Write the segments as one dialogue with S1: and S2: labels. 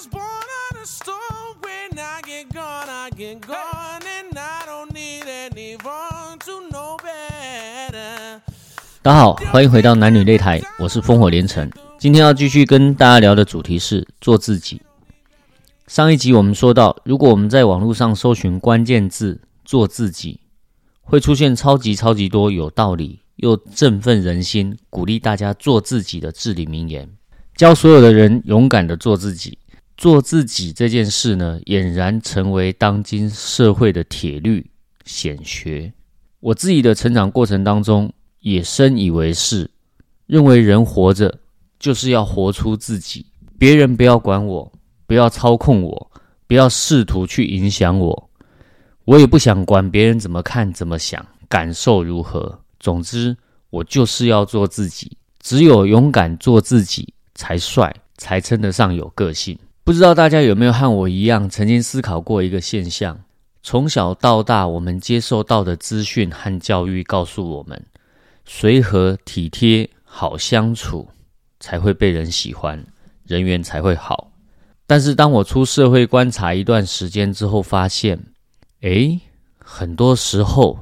S1: was born on a stone. When I get gone, I get gone. And I don't need anyone to know better.
S2: 大家好，欢迎回到男女擂台，我是烽火连城。今天要继续跟大家聊的主题是做自己。上一集我们说到，如果我们在网络上搜寻关键字“做自己”，会出现超级超级多有道理又振奋人心、鼓励大家做自己的至理名言，教所有的人勇敢的做自己。做自己这件事呢，俨然成为当今社会的铁律显学。我自己的成长过程当中，也深以为是，认为人活着就是要活出自己，别人不要管我，不要操控我，不要试图去影响我，我也不想管别人怎么看、怎么想、感受如何。总之，我就是要做自己。只有勇敢做自己，才帅，才称得上有个性。不知道大家有没有和我一样，曾经思考过一个现象：从小到大，我们接受到的资讯和教育告诉我们，随和、体贴、好相处，才会被人喜欢，人缘才会好。但是，当我出社会观察一段时间之后，发现，诶，很多时候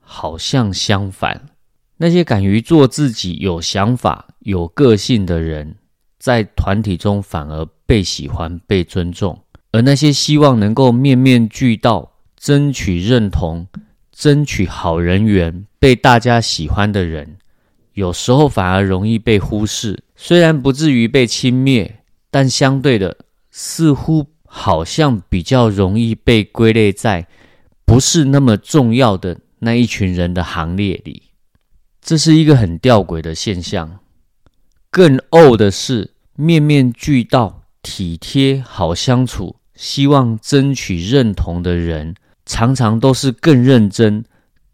S2: 好像相反，那些敢于做自己、有想法、有个性的人。在团体中反而被喜欢、被尊重，而那些希望能够面面俱到、争取认同、争取好人缘、被大家喜欢的人，有时候反而容易被忽视。虽然不至于被轻蔑，但相对的，似乎好像比较容易被归类在不是那么重要的那一群人的行列里。这是一个很吊诡的现象。更怄的是，面面俱到、体贴、好相处、希望争取认同的人，常常都是更认真、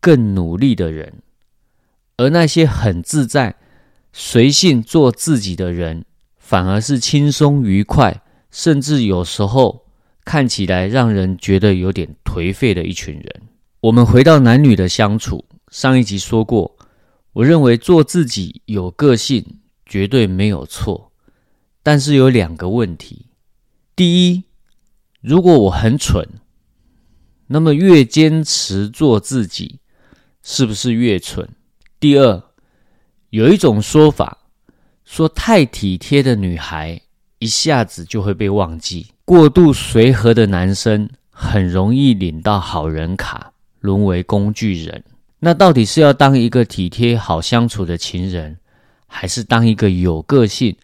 S2: 更努力的人；而那些很自在、随性做自己的人，反而是轻松愉快，甚至有时候看起来让人觉得有点颓废的一群人。我们回到男女的相处，上一集说过，我认为做自己有个性。绝对没有错，但是有两个问题：第一，如果我很蠢，那么越坚持做自己，是不是越蠢？第二，有一种说法说，太体贴的女孩一下子就会被忘记，过度随和的男生很容易领到好人卡，沦为工具人。那到底是要当一个体贴、好相处的情人？还是当一个有个性、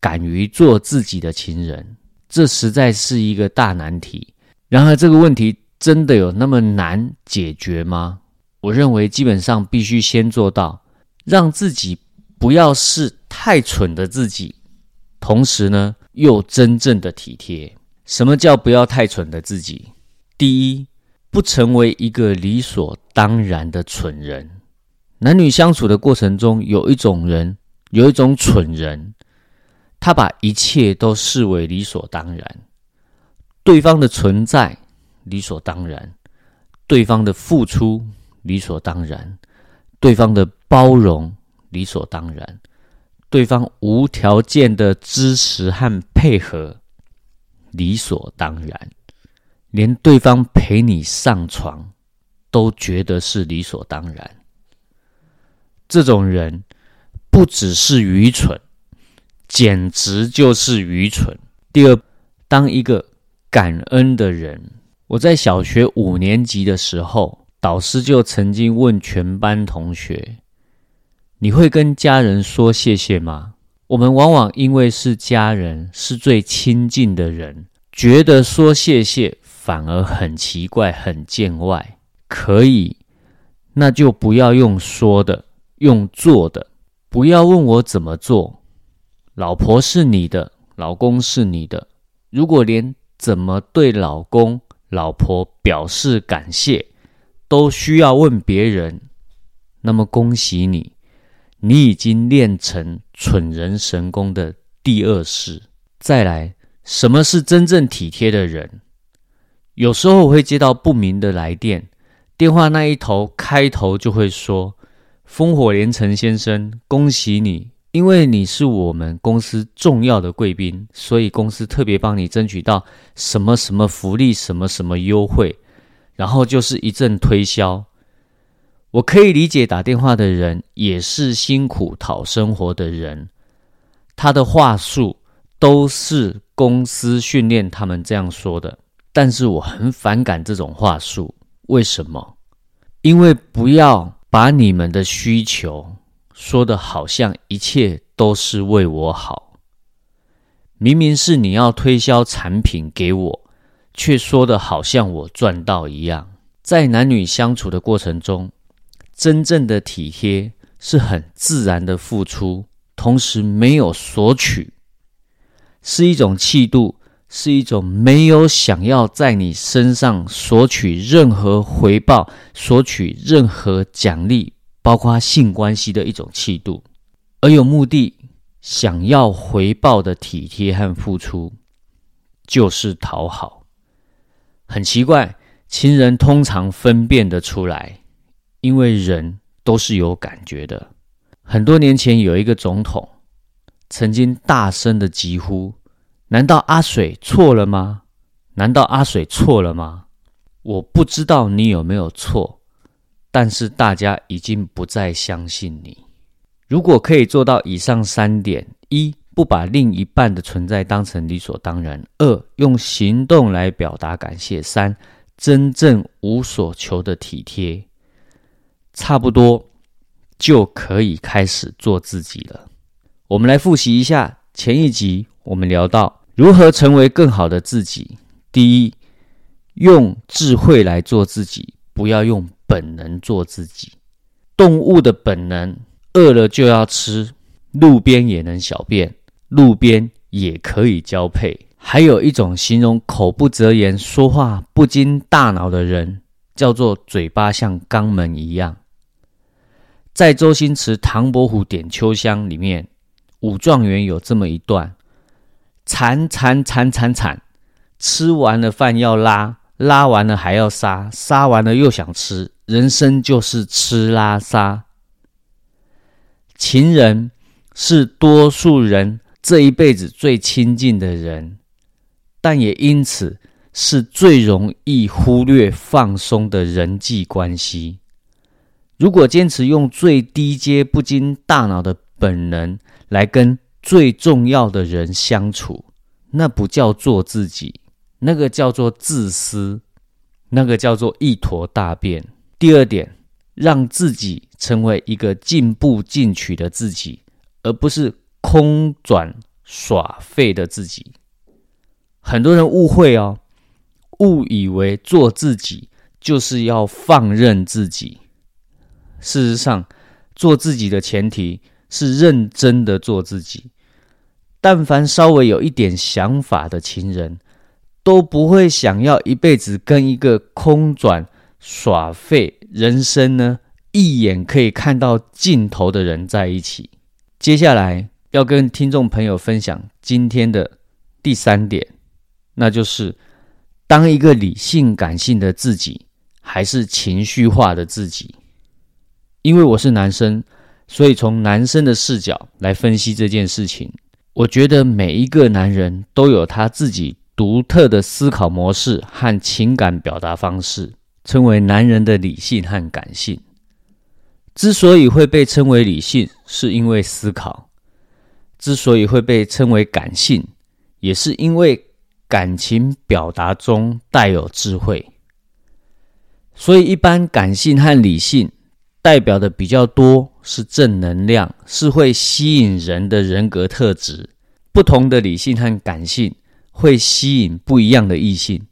S2: 敢于做自己的情人，这实在是一个大难题。然而，这个问题真的有那么难解决吗？我认为，基本上必须先做到，让自己不要是太蠢的自己，同时呢，又真正的体贴。什么叫不要太蠢的自己？第一，不成为一个理所当然的蠢人。男女相处的过程中，有一种人。有一种蠢人，他把一切都视为理所当然，对方的存在理所当然，对方的付出理所当然，对方的包容理所当然，对方无条件的支持和配合理所当然，连对方陪你上床都觉得是理所当然。这种人。不只是愚蠢，简直就是愚蠢。第二，当一个感恩的人。我在小学五年级的时候，导师就曾经问全班同学：“你会跟家人说谢谢吗？”我们往往因为是家人，是最亲近的人，觉得说谢谢反而很奇怪、很见外。可以，那就不要用说的，用做的。不要问我怎么做，老婆是你的，老公是你的。如果连怎么对老公、老婆表示感谢都需要问别人，那么恭喜你，你已经练成蠢人神功的第二式。再来，什么是真正体贴的人？有时候我会接到不明的来电，电话那一头开头就会说。烽火连城先生，恭喜你因为你是我们公司重要的贵宾，所以公司特别帮你争取到什么什么福利、什么什么优惠，然后就是一阵推销。我可以理解打电话的人也是辛苦讨生活的人，他的话术都是公司训练他们这样说的，但是我很反感这种话术。为什么？因为不要把你们的需求。说的好像一切都是为我好，明明是你要推销产品给我，却说的好像我赚到一样。在男女相处的过程中，真正的体贴是很自然的付出，同时没有索取，是一种气度，是一种没有想要在你身上索取任何回报、索取任何奖励。包括性关系的一种气度，而有目的、想要回报的体贴和付出，就是讨好。很奇怪，情人通常分辨得出来，因为人都是有感觉的。很多年前，有一个总统曾经大声的疾呼：“难道阿水错了吗？难道阿水错了吗？我不知道你有没有错。”但是大家已经不再相信你。如果可以做到以上三点：一、不把另一半的存在当成理所当然；二、用行动来表达感谢；三、真正无所求的体贴，差不多就可以开始做自己了。我们来复习一下前一集，我们聊到如何成为更好的自己。第一，用智慧来做自己，不要用。本能做自己，动物的本能，饿了就要吃，路边也能小便，路边也可以交配。还有一种形容口不择言、说话不经大脑的人，叫做嘴巴像肛门一样。在周星驰《唐伯虎点秋香》里面，武状元有这么一段：惨惨惨惨惨，吃完了饭要拉，拉完了还要杀，杀完了又想吃。人生就是吃拉撒，情人是多数人这一辈子最亲近的人，但也因此是最容易忽略放松的人际关系。如果坚持用最低阶、不经大脑的本能来跟最重要的人相处，那不叫做自己，那个叫做自私，那个叫做一坨大便。第二点，让自己成为一个进步进取的自己，而不是空转耍废的自己。很多人误会哦，误以为做自己就是要放任自己。事实上，做自己的前提是认真的做自己。但凡稍微有一点想法的情人，都不会想要一辈子跟一个空转。耍废人生呢？一眼可以看到尽头的人在一起。接下来要跟听众朋友分享今天的第三点，那就是当一个理性感性的自己，还是情绪化的自己。因为我是男生，所以从男生的视角来分析这件事情。我觉得每一个男人都有他自己独特的思考模式和情感表达方式。称为男人的理性和感性，之所以会被称为理性，是因为思考；之所以会被称为感性，也是因为感情表达中带有智慧。所以，一般感性和理性代表的比较多是正能量，是会吸引人的人格特质。不同的理性和感性会吸引不一样的异性。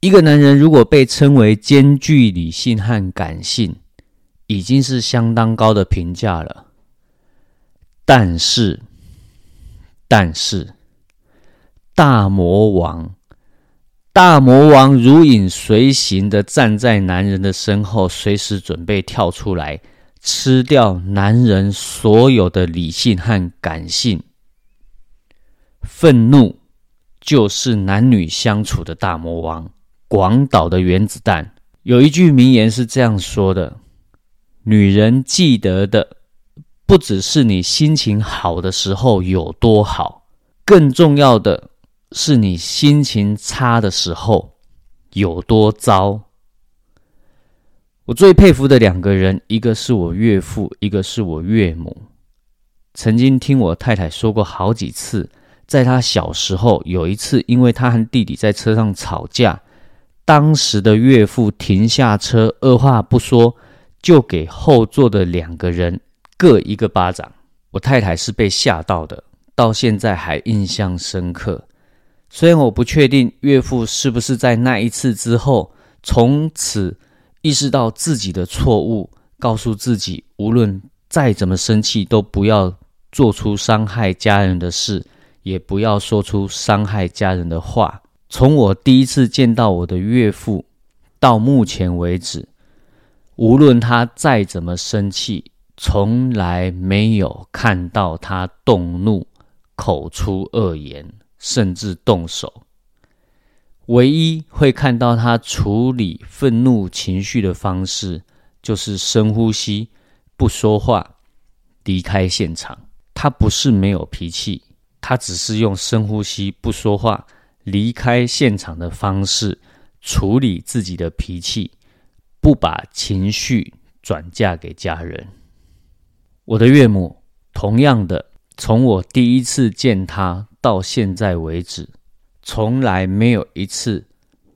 S2: 一个男人如果被称为兼具理性和感性，已经是相当高的评价了。但是，但是，大魔王，大魔王如影随形的站在男人的身后，随时准备跳出来吃掉男人所有的理性和感性。愤怒就是男女相处的大魔王。广岛的原子弹有一句名言是这样说的：“女人记得的不只是你心情好的时候有多好，更重要的是你心情差的时候有多糟。我最佩服的两个人，一个是我岳父，一个是我岳母。曾经听我太太说过好几次，在他小时候有一次，因为他和弟弟在车上吵架，当时的岳父停下车，二话不说就给后座的两个人各一个巴掌。我太太是被吓到的，到现在还印象深刻。虽然我不确定岳父是不是在那一次之后，从此。意识到自己的错误，告诉自己，无论再怎么生气，都不要做出伤害家人的事，也不要说出伤害家人的话。从我第一次见到我的岳父到目前为止，无论他再怎么生气，从来没有看到他动怒、口出恶言，甚至动手。唯一会看到他处理愤怒情绪的方式，就是深呼吸，不说话，离开现场。他不是没有脾气，他只是用深呼吸、不说话、离开现场的方式处理自己的脾气，不把情绪转嫁给家人。我的岳母，同样的，从我第一次见他到现在为止。从来没有一次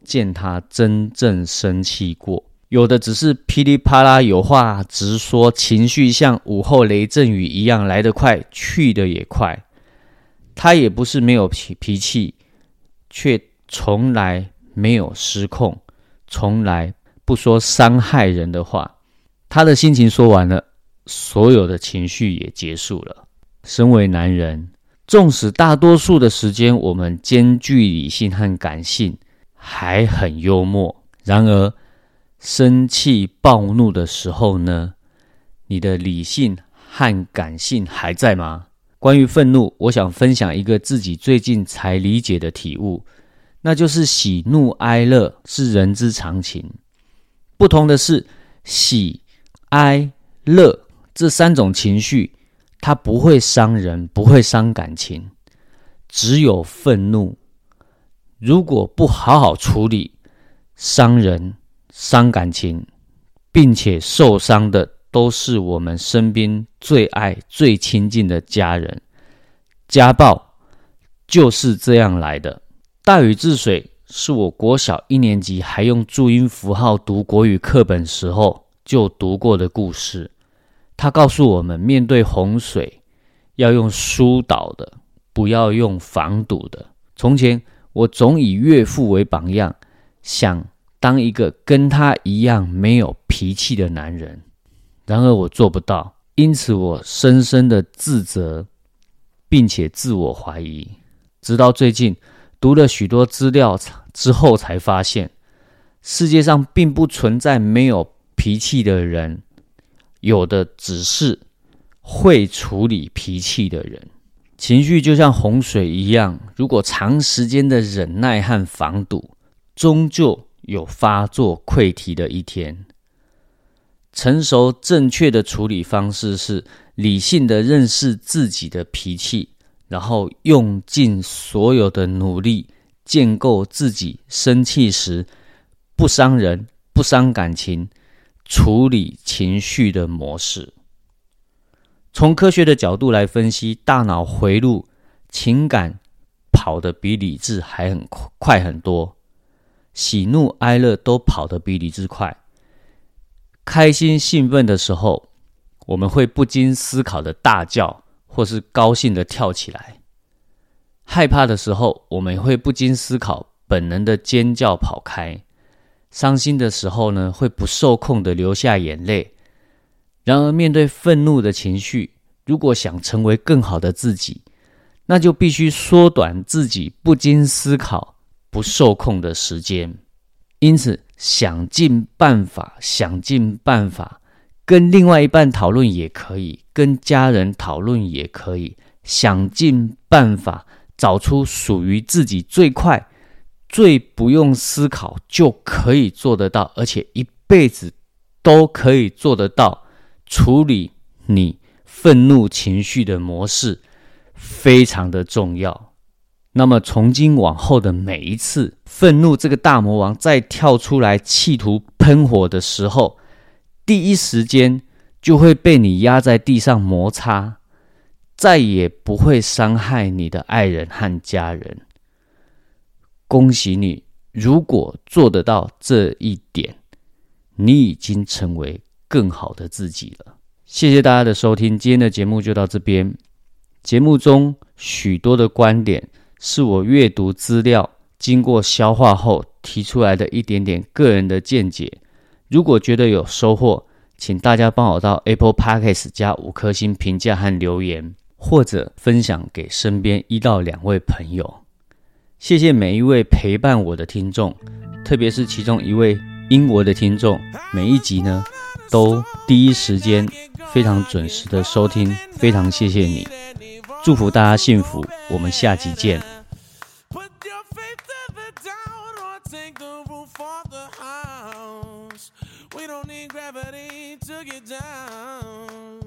S2: 见他真正生气过，有的只是噼里啪啦有话直说，情绪像午后雷阵雨一样来得快，去的也快。他也不是没有脾脾气，却从来没有失控，从来不说伤害人的话。他的心情说完了，所有的情绪也结束了。身为男人。纵使大多数的时间我们兼具理性和感性，还很幽默，然而生气暴怒的时候呢？你的理性和感性还在吗？关于愤怒，我想分享一个自己最近才理解的体悟，那就是喜怒哀乐是人之常情，不同的是喜、哀、乐这三种情绪。它不会伤人，不会伤感情，只有愤怒。如果不好好处理，伤人、伤感情，并且受伤的都是我们身边最爱、最亲近的家人。家暴就是这样来的。大禹治水是我国小一年级还用注音符号读国语课本时候就读过的故事。他告诉我们，面对洪水要用疏导的，不要用防堵的。从前我总以岳父为榜样，想当一个跟他一样没有脾气的男人。然而我做不到，因此我深深的自责，并且自我怀疑。直到最近读了许多资料之后，才发现世界上并不存在没有脾气的人。有的只是会处理脾气的人，情绪就像洪水一样，如果长时间的忍耐和防堵，终究有发作溃堤的一天。成熟正确的处理方式是理性的认识自己的脾气，然后用尽所有的努力建构自己生气时不伤人、不伤感情。处理情绪的模式，从科学的角度来分析，大脑回路情感跑得比理智还很快很多，喜怒哀乐都跑得比理智快。开心兴奋的时候，我们会不经思考的大叫，或是高兴的跳起来；害怕的时候，我们会不经思考本能的尖叫跑开。伤心的时候呢，会不受控的流下眼泪。然而，面对愤怒的情绪，如果想成为更好的自己，那就必须缩短自己不经思考、不受控的时间。因此，想尽办法，想尽办法，跟另外一半讨论也可以，跟家人讨论也可以，想尽办法找出属于自己最快。最不用思考就可以做得到，而且一辈子都可以做得到处理你愤怒情绪的模式非常的重要。那么从今往后的每一次愤怒这个大魔王再跳出来企图喷火的时候，第一时间就会被你压在地上摩擦，再也不会伤害你的爱人和家人。恭喜你，如果做得到这一点，你已经成为更好的自己了。谢谢大家的收听，今天的节目就到这边。节目中许多的观点是我阅读资料经过消化后提出来的一点点个人的见解。如果觉得有收获，请大家帮我到 Apple Podcast 加五颗星评价和留言，或者分享给身边一到两位朋友。谢谢每一位陪伴我的听众，特别是其中一位英国的听众，每一集呢都第一时间。非常准时的收听，非常谢谢你，祝福大家幸福，我们下期见。We don't need gravity to get down.